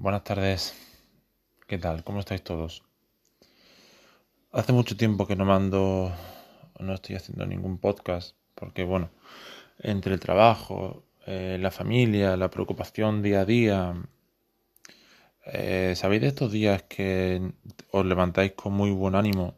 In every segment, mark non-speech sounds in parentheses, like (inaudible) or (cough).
buenas tardes. ¿Qué tal? ¿Cómo estáis todos? Hace mucho tiempo que no mando, no estoy haciendo ningún podcast, porque bueno, entre el trabajo, eh, la familia, la preocupación día a día, eh, ¿sabéis de estos días que os levantáis con muy buen ánimo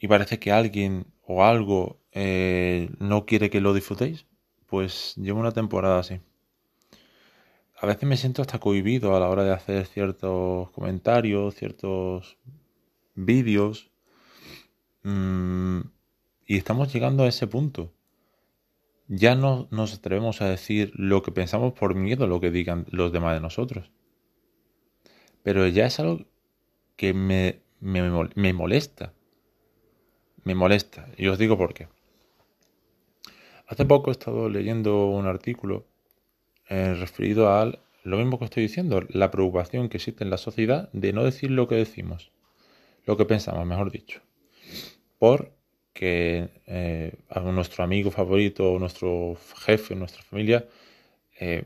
y parece que alguien o algo eh, no quiere que lo disfrutéis? Pues llevo una temporada así a veces me siento hasta cohibido a la hora de hacer ciertos comentarios, ciertos vídeos. Mm, y estamos llegando a ese punto. Ya no nos atrevemos a decir lo que pensamos por miedo a lo que digan los demás de nosotros. Pero ya es algo que me, me molesta. Me molesta. Y os digo por qué. Hace poco he estado leyendo un artículo eh, referido a lo mismo que estoy diciendo, la preocupación que existe en la sociedad de no decir lo que decimos, lo que pensamos, mejor dicho, por que eh, a nuestro amigo favorito, nuestro jefe, nuestra familia, eh,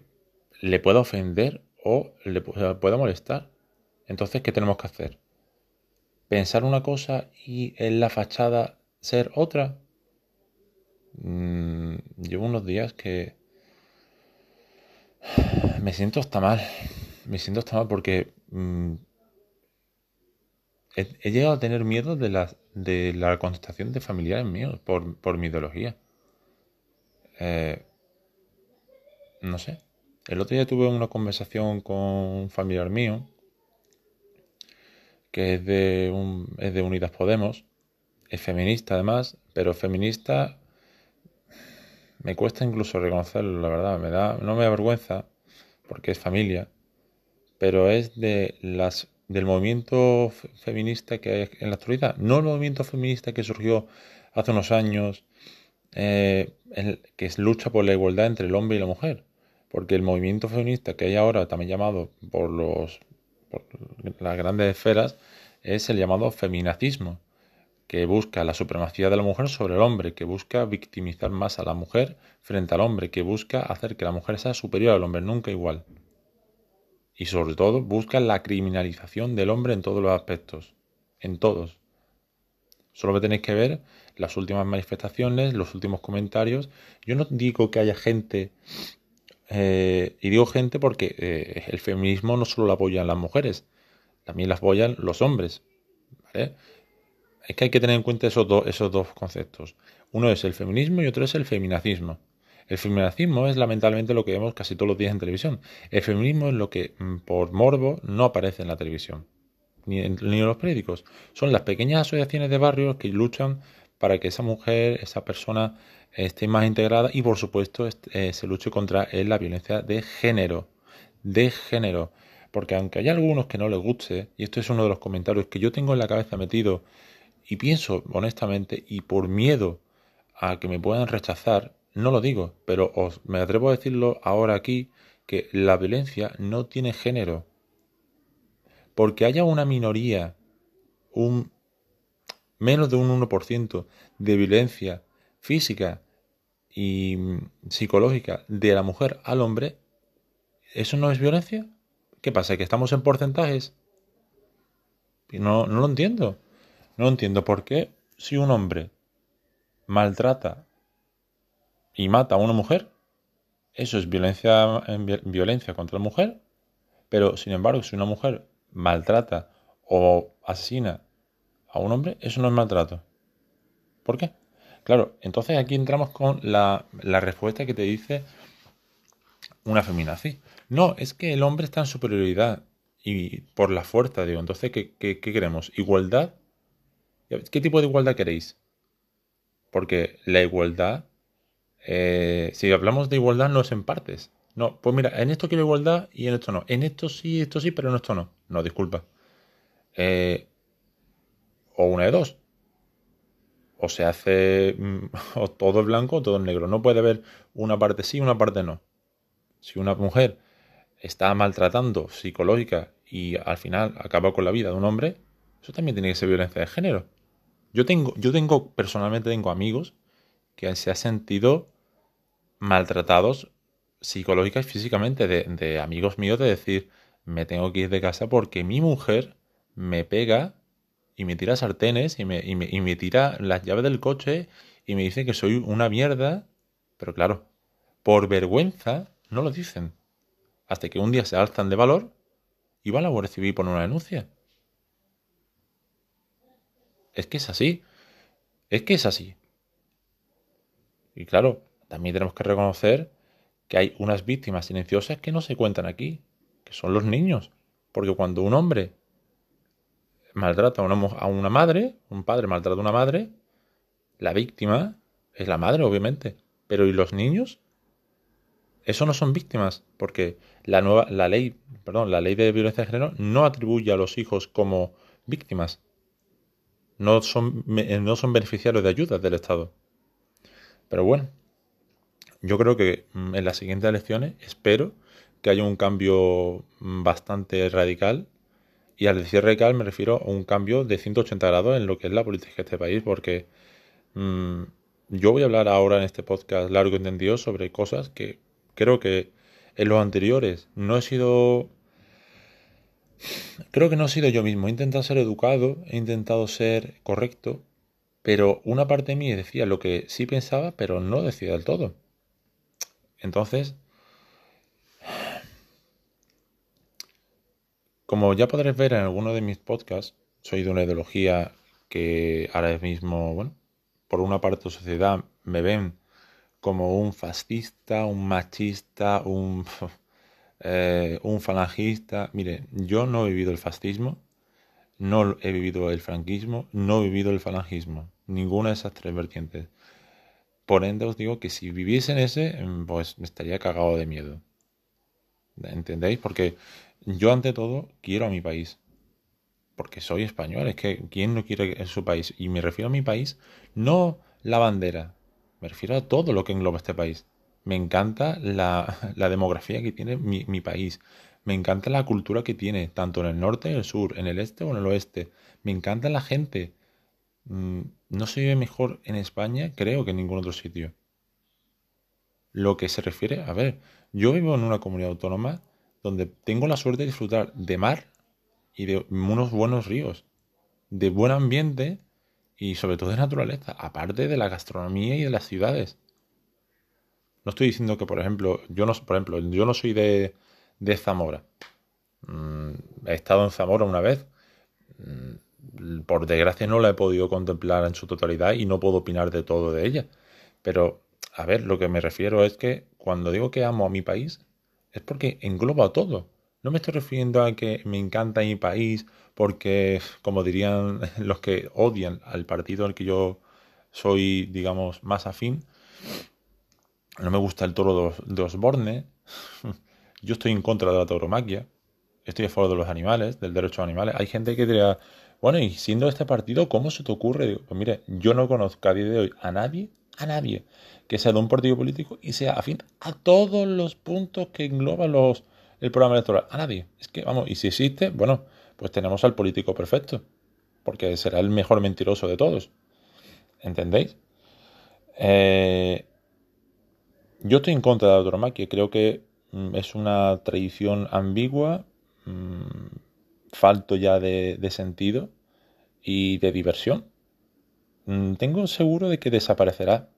le pueda ofender o le pueda molestar. Entonces, ¿qué tenemos que hacer? ¿Pensar una cosa y en la fachada ser otra? Mm, llevo unos días que (sighs) me siento hasta mal. Me siento hasta mal porque mm, he, llegado a tener miedo de la, de la contestación de familiares míos por, mi ideología. Eh, no sé. El otro día tuve una conversación con un familiar mío que es de, un, es de Unidas Podemos. Es feminista además, pero feminista me cuesta incluso reconocerlo, la verdad. Me da, no me da vergüenza, porque es familia, pero es de las del movimiento feminista que hay en la actualidad. No el movimiento feminista que surgió hace unos años, eh, que es lucha por la igualdad entre el hombre y la mujer. Porque el movimiento feminista que hay ahora, también llamado por, los, por las grandes esferas, es el llamado feminacismo que busca la supremacía de la mujer sobre el hombre, que busca victimizar más a la mujer frente al hombre, que busca hacer que la mujer sea superior al hombre, nunca igual. Y sobre todo busca la criminalización del hombre en todos los aspectos, en todos. Solo que tenéis que ver las últimas manifestaciones, los últimos comentarios. Yo no digo que haya gente, eh, y digo gente porque eh, el feminismo no solo lo apoyan las mujeres, también lo apoyan los hombres. ¿vale? Es que hay que tener en cuenta esos, dos conceptos. Uno es el feminismo y otro es el feminacismo. El feminacismo es lamentablemente lo que vemos casi todos los días en televisión. El feminismo es lo que mm, por morbo no aparece en la televisión, ni en, los periódicos. Son las pequeñas asociaciones de barrios que luchan para que esa mujer, esa persona esté más integrada y por supuesto eh, se luche contra eh, la violencia de género. De género. Porque aunque haya algunos que no les guste, y esto es uno de los comentarios que yo tengo en la cabeza metido y pienso honestamente y por miedo a que me puedan rechazar, no lo digo, pero os, me atrevo a decirlo ahora aquí, que la violencia no tiene género. Porque haya una minoría, un menos de un 1% de violencia física y psicológica de la mujer al hombre, ¿eso no es violencia? ¿Qué pasa? ¿Que estamos en porcentajes? No, no lo entiendo. No entiendo por qué si un hombre maltrata y mata a una mujer, eso es violencia, violencia contra la mujer, pero sin embargo si una mujer maltrata o asesina a un hombre, eso no es maltrato. ¿Por qué? Claro, entonces aquí entramos con la, respuesta que te dice una feminazi. No, es que el hombre está en superioridad y por la fuerza, digo. Entonces, ¿qué, qué queremos? ¿Igualdad ¿Qué tipo de igualdad queréis? Porque la igualdad, eh, si hablamos de igualdad, no es en partes. No, pues mira, en esto quiero igualdad y en esto no. En esto sí, esto sí, pero en esto no. No, disculpa. Eh, o una de dos. O se hace mm, (laughs) o todo es blanco o todo es negro. No puede haber una parte sí una parte no. Si una mujer está maltratando psicológica y al final acaba con la vida de un hombre, eso también tiene que ser violencia de género. Yo tengo, yo tengo, personalmente tengo amigos que se han sentido maltratados psicológica y físicamente de, amigos míos de decir, me tengo que ir de casa porque mi mujer me pega y me tira sartenes y me, y me, y me tira las llaves del coche y me dice que soy una mierda. Pero claro, por vergüenza no lo dicen. Hasta que un día se alzan de valor y van a la Guardia Civil ponen una denuncia. Es que es así. Es que es así. Y claro, también tenemos que reconocer que hay unas víctimas silenciosas que no se cuentan aquí, que son los niños. Porque cuando un hombre maltrata a una, a madre, un padre maltrata a una madre, la víctima es la madre, obviamente. Pero ¿y los niños? Eso no son víctimas, porque la nueva, la ley, perdón, la ley de violencia de género no atribuye a los hijos como víctimas. No son, no son beneficiarios de ayudas del Estado. Pero bueno, yo creo que mm, en las siguientes elecciones espero que haya un cambio mm, bastante radical. Y al decir radical me refiero a un cambio de 180 grados en lo que es la política de este país, porque mmm, yo voy a hablar ahora en este podcast largo y entendido sobre cosas que creo que en los anteriores no he sido... Creo que no he sido yo mismo. He intentado ser educado, he intentado ser correcto, pero una parte de mí decía lo que sí pensaba, pero no decía del todo. Entonces, como ya podréis ver en alguno de mis podcasts, soy de una ideología que ahora mismo, bueno, por una parte de sociedad me ven como un fascista, un machista, un, eh, un falangista. Mire, yo no he vivido el fascismo, no he vivido el franquismo, no he vivido el falangismo, ninguna de esas tres vertientes. Por ende os digo que si viviese en ese, mm, pues me estaría cagado de miedo. ¿Entendéis? Porque yo ante todo quiero a mi país. Porque soy español. Es que ¿quién no quiere en su país? Y me refiero a mi país, no la bandera, me refiero a todo lo que engloba este país. Me encanta la, demografía que tiene mi, país. Me encanta la cultura que tiene, tanto en el norte, en el sur, en el este o en el oeste. Me encanta la gente. Mm, no se vive mejor en España, creo, que en ningún otro sitio. Lo que se refiere, a ver, yo vivo en una comunidad autónoma donde tengo la suerte de disfrutar de mar y de unos buenos ríos, de buen ambiente y sobre todo de naturaleza, aparte de la gastronomía y de las ciudades. No estoy diciendo que, por ejemplo, yo no, por ejemplo, yo no soy de, Zamora. Mm, he estado en Zamora una vez. Mm, por desgracia no la he podido contemplar en su totalidad y no puedo opinar de todo de ella. Pero, a ver, lo que me refiero es que cuando digo que amo a mi país, es porque engloba todo. No me estoy refiriendo a que me encanta mi país porque, como dirían los que odian al partido al que yo soy, digamos, más afín, no me gusta el toro de Osborne, (laughs) yo estoy en contra de la tauromaquia, estoy a favor de los animales, del derecho a animales. Hay gente que diría, bueno, y siendo este partido, ¿cómo se te ocurre? pues mire, yo no conozco a día de hoy a nadie, a nadie, que sea de un partido político y sea afín a todos los puntos que engloban los, el programa electoral. A nadie. Es que, vamos, y si existe, bueno, pues tenemos al político perfecto, porque será el mejor mentiroso de todos. ¿Entendéis? Eh, yo estoy en contra de la tauromaquia, creo que mm, es una tradición ambigua, mm, falto ya de, sentido y de diversión. Mm, tengo seguro de que desaparecerá,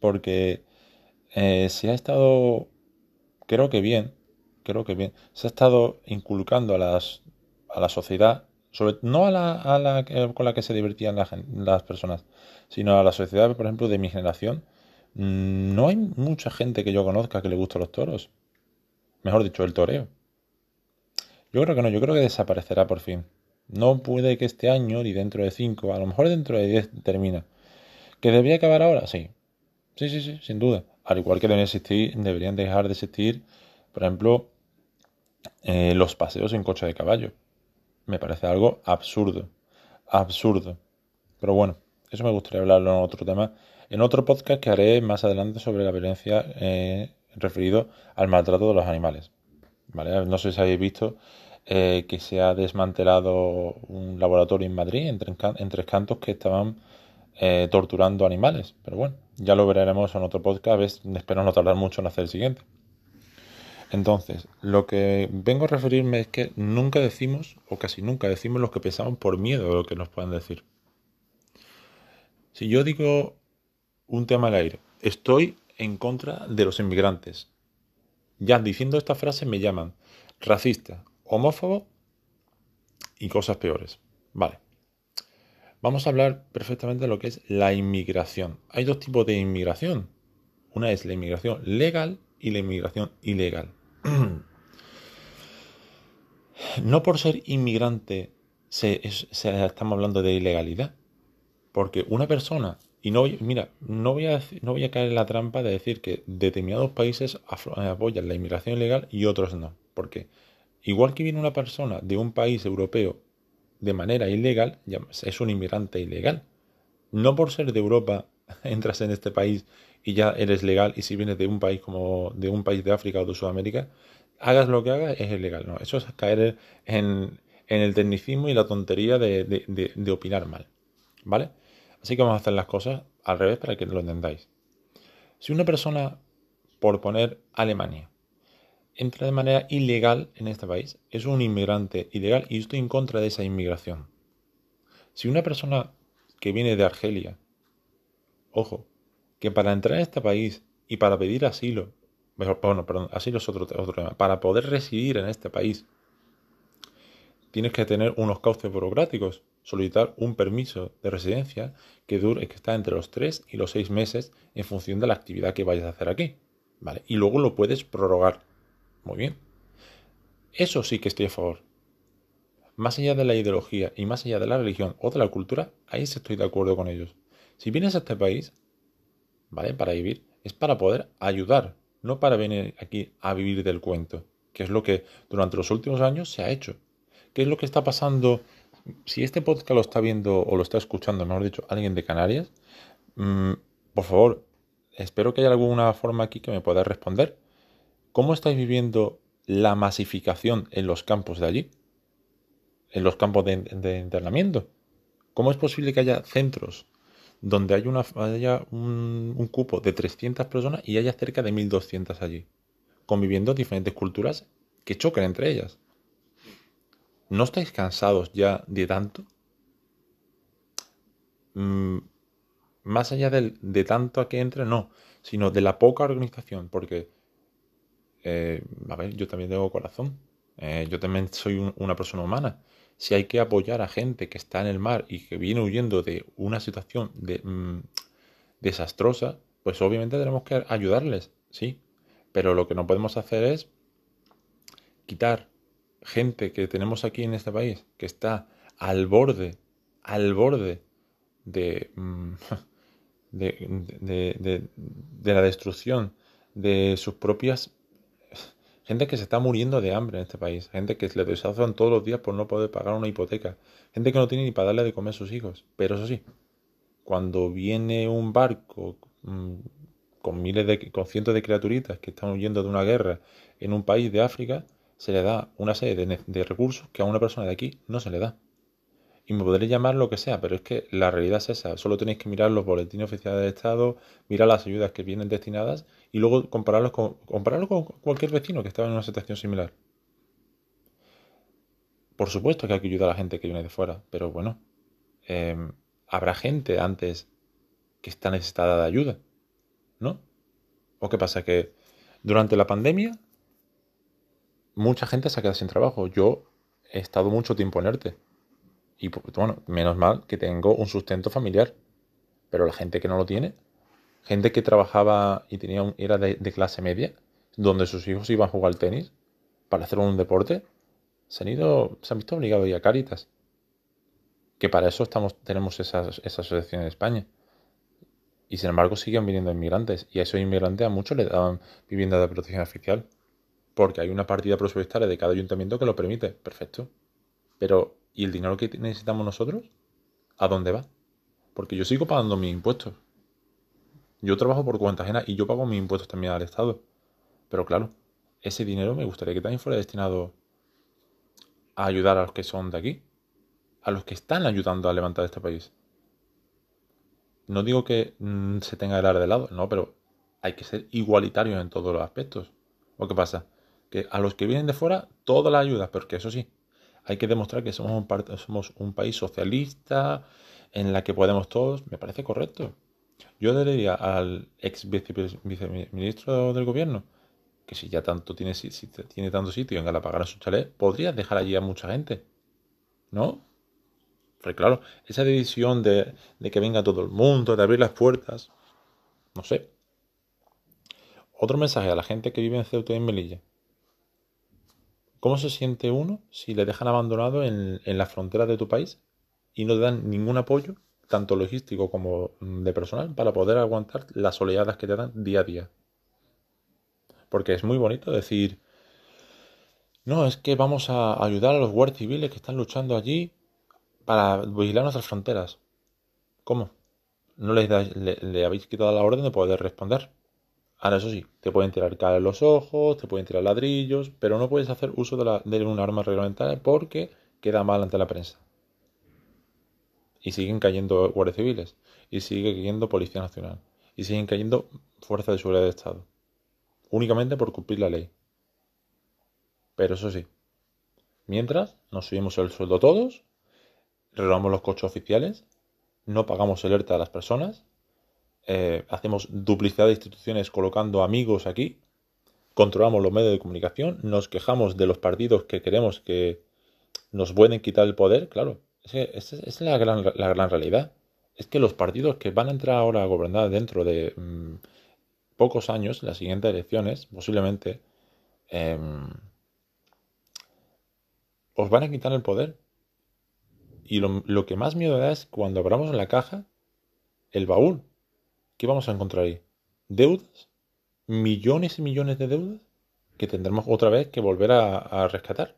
porque eh, se ha estado, creo que bien, creo que bien, se ha estado inculcando a las a la sociedad, sobre, no a la, a la con la que se divertían las personas, sino a la sociedad, por ejemplo, de mi generación, no hay mucha gente que yo conozca que le guste los toros. Mejor dicho, el toreo. Yo creo que no, yo creo que desaparecerá por fin. No puede que este año, ni dentro de cinco, a lo mejor dentro de diez termina. ¿Que debería acabar ahora? Sí. Sí, sí, sí, sin duda. Al igual que deben existir, deberían dejar de existir, por ejemplo, eh, los paseos en coche de caballo me parece algo absurdo. Absurdo. Pero bueno, eso me gustaría hablarlo en otro tema. En otro podcast que haré más adelante sobre la violencia eh, referido al maltrato de los animales. ¿Vale? No sé si habéis visto eh, que se ha desmantelado un laboratorio en Madrid, en Tres, Cantos, que estaban eh, torturando animales. Pero bueno, ya lo veremos en otro podcast. Espero no tardar mucho en hacer el siguiente. Entonces, lo que vengo a referirme es que nunca decimos, o casi nunca decimos lo que pensamos por miedo a lo que nos puedan decir. Si yo digo un tema al aire, estoy en contra de los inmigrantes. Ya diciendo esta frase me llaman racista, homófobo y cosas peores. Vale. Vamos a hablar perfectamente de lo que es la inmigración. Hay dos tipos de inmigración. Una es la inmigración legal y la inmigración ilegal. (clears throat) no por ser inmigrante se, estamos hablando de ilegalidad. Porque una persona, y no mira, no voy, a, no voy a caer en la trampa de decir que determinados países apoyan la inmigración ilegal y otros no. Porque igual que viene una persona de un país europeo de manera ilegal, es un inmigrante ilegal. No por ser de Europa (laughs) entras en este país y ya eres legal y si vienes de un país como de un país de África o de Sudamérica, hagas lo que hagas es ilegal. No, eso es caer en, el tecnicismo y la tontería de, opinar mal. ¿Vale? Así que vamos a hacer las cosas al revés para que lo entendáis. Si una persona, por poner Alemania, entra de manera ilegal en este país, es un inmigrante ilegal y estoy en contra de esa inmigración. Si una persona que viene de Argelia, ojo, que para entrar en este país y para pedir asilo, bueno, perdón, asilo es otro tema, para poder residir en este país, tienes que tener unos cauces burocráticos, solicitar un permiso de residencia que dure, que está entre los 3 y los 6 meses en función de la actividad que vayas a hacer aquí. ¿Vale? Y luego lo puedes prorrogar. Muy bien. Eso sí que estoy a favor. Más allá de la ideología y más allá de la religión o de la cultura, ahí sí estoy de acuerdo con ellos. Si vienes a este país, ¿vale? Para vivir, es para poder ayudar, no para venir aquí a vivir del cuento, que es lo que durante los últimos años se ha hecho. ¿Qué es lo que está pasando? Si este podcast lo está viendo o lo está escuchando, mejor dicho, alguien de Canarias, mm, por favor, espero que haya alguna forma aquí que me pueda responder. ¿Cómo estáis viviendo la masificación en los campos de allí? En los campos de, internamiento. ¿Cómo es posible que haya centros donde haya un, cupo de 300 personas y haya cerca de 1200 allí, conviviendo diferentes culturas que chocan entre ellas. ¿No estáis cansados ya de tanto? Mm, más allá de tanto a que entre, no, sino de la poca organización, porque, eh, a ver, yo también tengo corazón, eh, yo también soy una persona humana si hay que apoyar a gente que está en el mar y que viene huyendo de una situación de, mm, desastrosa, pues obviamente tenemos que ayudarles, sí. Pero lo que no podemos hacer es quitar gente que tenemos aquí en este país, que está al borde, al borde de, mm, (laughs) de, de la destrucción de sus propias (laughs) Gente que se está muriendo de hambre en este país. Gente que le deshazan todos los días por no poder pagar una hipoteca. Gente que no tiene ni para darle de comer a sus hijos. Pero eso sí, cuando viene un barco mm, con miles de, con cientos de criaturitas que están huyendo de una guerra en un país de África, se le da una serie de, recursos que a una persona de aquí no se le da. Y me podré llamar lo que sea, pero es que la realidad es esa. Solo tenéis que mirar los boletines oficiales del Estado, mirar las ayudas que vienen destinadas y luego compararlos con, compararlo con cualquier vecino que estaba en una situación similar. Por supuesto que hay que ayudar a la gente que viene de fuera, pero bueno, em, habrá gente antes que está necesitada de ayuda, ¿no? ¿O qué pasa? Que durante la pandemia mucha gente se ha quedado sin trabajo. Yo he estado mucho tiempo en ERTE y pues, bueno, menos mal que tengo un sustento familiar. Pero la gente que no lo tiene, gente que trabajaba y tenía un, era de, clase media, donde sus hijos iban a jugar al tenis para hacer un deporte, se han ido, se han visto obligados a ir a Caritas. Que para eso estamos, tenemos esa, esa asociación en España. Y sin embargo siguen viniendo inmigrantes. Y a esos inmigrantes a muchos le daban vivienda de protección oficial. Porque hay una partida presupuestaria de cada ayuntamiento que lo permite. Perfecto. Pero ¿Y el dinero que necesitamos nosotros? ¿A dónde va? Porque yo sigo pagando mis impuestos. Yo trabajo por cuenta ajena y yo pago mis impuestos también al Estado. Pero claro, ese dinero me gustaría que también fuera destinado a ayudar a los que son de aquí, a los que están ayudando a levantar este país. No digo que mm, se tenga que dar de lado, no, pero hay que ser igualitarios en todos los aspectos. ¿O qué pasa? Que a los que vienen de fuera, todas las ayudas, porque eso sí, hay que demostrar que somos un, somos un país socialista en la que podemos todos. Me parece correcto. Yo le diría al ex viceministro del gobierno que si ya tanto tiene, si, tiene tanto sitio en Galapagar su chalet, podrías dejar allí a mucha gente. ¿No? Porque claro, esa decisión de, de que venga todo el mundo, de abrir las puertas, no sé. Otro mensaje a la gente que vive en Ceuta y en Melilla. ¿Cómo se siente uno si le dejan abandonado en, en las fronteras de tu país y no te dan ningún apoyo, tanto logístico como de personal, para poder aguantar las oleadas que te dan día a día? Porque es muy bonito decir, no, es que vamos a ayudar a los guardias civiles que están luchando allí para vigilar nuestras fronteras. ¿Cómo? No les le, habéis quitado la orden de poder responder. Ahora, eso sí, te pueden tirar cal en los ojos, te pueden tirar ladrillos, pero no puedes hacer uso de, un arma reglamentaria porque queda mal ante la prensa. Y siguen cayendo guardias civiles, y sigue cayendo Policía Nacional, y siguen cayendo fuerzas de seguridad de Estado. Únicamente por cumplir la ley. Pero eso sí, mientras nos subimos el sueldo todos renovamos los coches oficiales, no pagamos el ERTE a las personas, eh, hacemos duplicidad de instituciones colocando amigos aquí, controlamos los medios de comunicación, nos quejamos de los partidos que queremos que nos pueden quitar el poder, claro, es, es la, gran, la gran realidad. Es que los partidos que van a entrar ahora a gobernar dentro de mm, pocos años, las siguientes elecciones, posiblemente, em, os van a quitar el poder y lo, que más miedo da es cuando abramos la caja el baúl. ¿Qué vamos a encontrar ahí? ¿Deudas? ¿Millones y millones de deudas? Que tendremos otra vez que volver a, rescatar.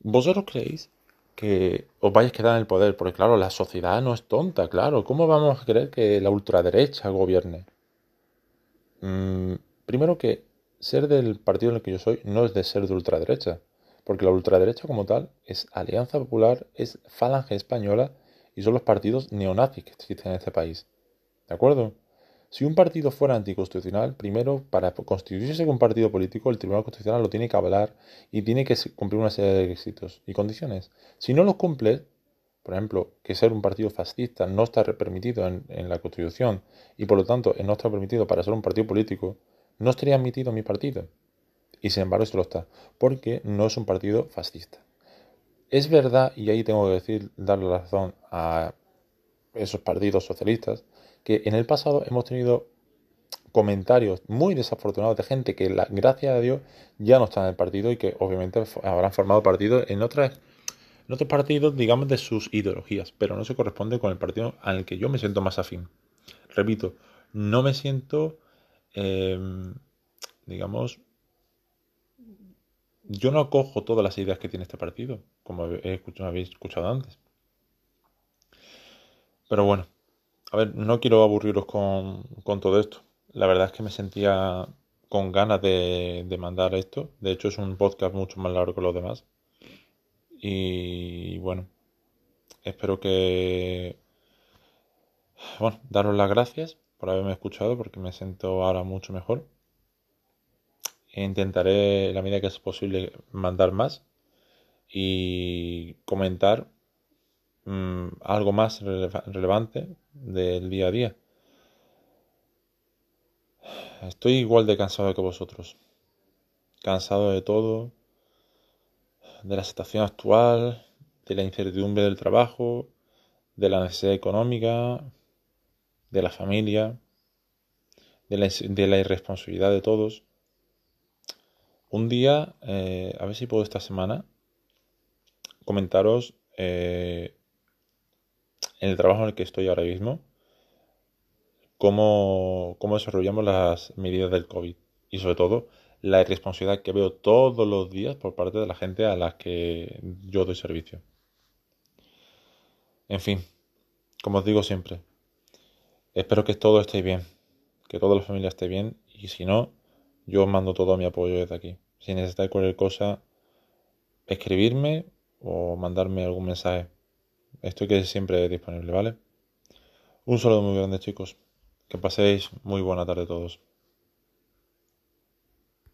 ¿Vosotros creéis que os vais a quedar en el poder? Porque claro, la sociedad no es tonta, claro. ¿Cómo vamos a creer que la ultraderecha gobierne? Mm, primero que ser del partido en el que yo soy no es de ser de ultraderecha porque la ultraderecha como tal es Alianza Popular, es Falange Española y son los partidos neonazis que existen en este país. ¿De acuerdo? Si un partido fuera anticonstitucional, primero, para constituirse como un partido político, el Tribunal Constitucional lo tiene que avalar y tiene que cumplir una serie de requisitos y condiciones. Si no los cumple, por ejemplo, que ser un partido fascista no está permitido en, la Constitución y por lo tanto no está permitido para ser un partido político, no estaría admitido mi partido y sin embargo esto lo está, porque no es un partido fascista. Es verdad, y ahí tengo que decir, darle la razón a esos partidos socialistas, que en el pasado hemos tenido comentarios muy desafortunados de gente que, la, gracias a Dios, ya no está en el partido y que obviamente habrán formado partido en otras en otros partidos, digamos, de sus ideologías, pero no se corresponde con el partido al que yo me siento más afín. Repito, no me siento, em, digamos, yo no acojo todas las ideas que tiene este partido, como he escuchado, habéis escuchado antes. Pero bueno, a ver, no quiero aburriros con, todo esto. La verdad es que me sentía con ganas de, de, mandar esto. De hecho, es un podcast mucho más largo que los demás. Y bueno, espero que... Bueno, daros las gracias por haberme escuchado porque me siento ahora mucho mejor. Intentaré, la medida que es posible, mandar más y comentar mm, algo más relevante del día a día. Estoy igual de cansado que vosotros. Cansado de todo, de la situación actual, de la incertidumbre del trabajo, de la necesidad económica, de la familia, de la irresponsabilidad de todos. Un día, eh, a ver si puedo esta semana, comentaros eh, en el trabajo en el que estoy ahora mismo, cómo, cómo desarrollamos las medidas del COVID y sobre todo la irresponsabilidad que veo todos los días por parte de la gente a la que yo doy servicio. En fin, como os digo siempre, espero que todo esté bien, que toda la familia esté bien y si no, yo os mando todo mi apoyo desde aquí. Si necesitáis cualquier cosa, escribirme o mandarme algún mensaje. Estoy que siempre disponible, ¿vale? Un saludo muy grande chicos. Que paséis muy buena tarde todos.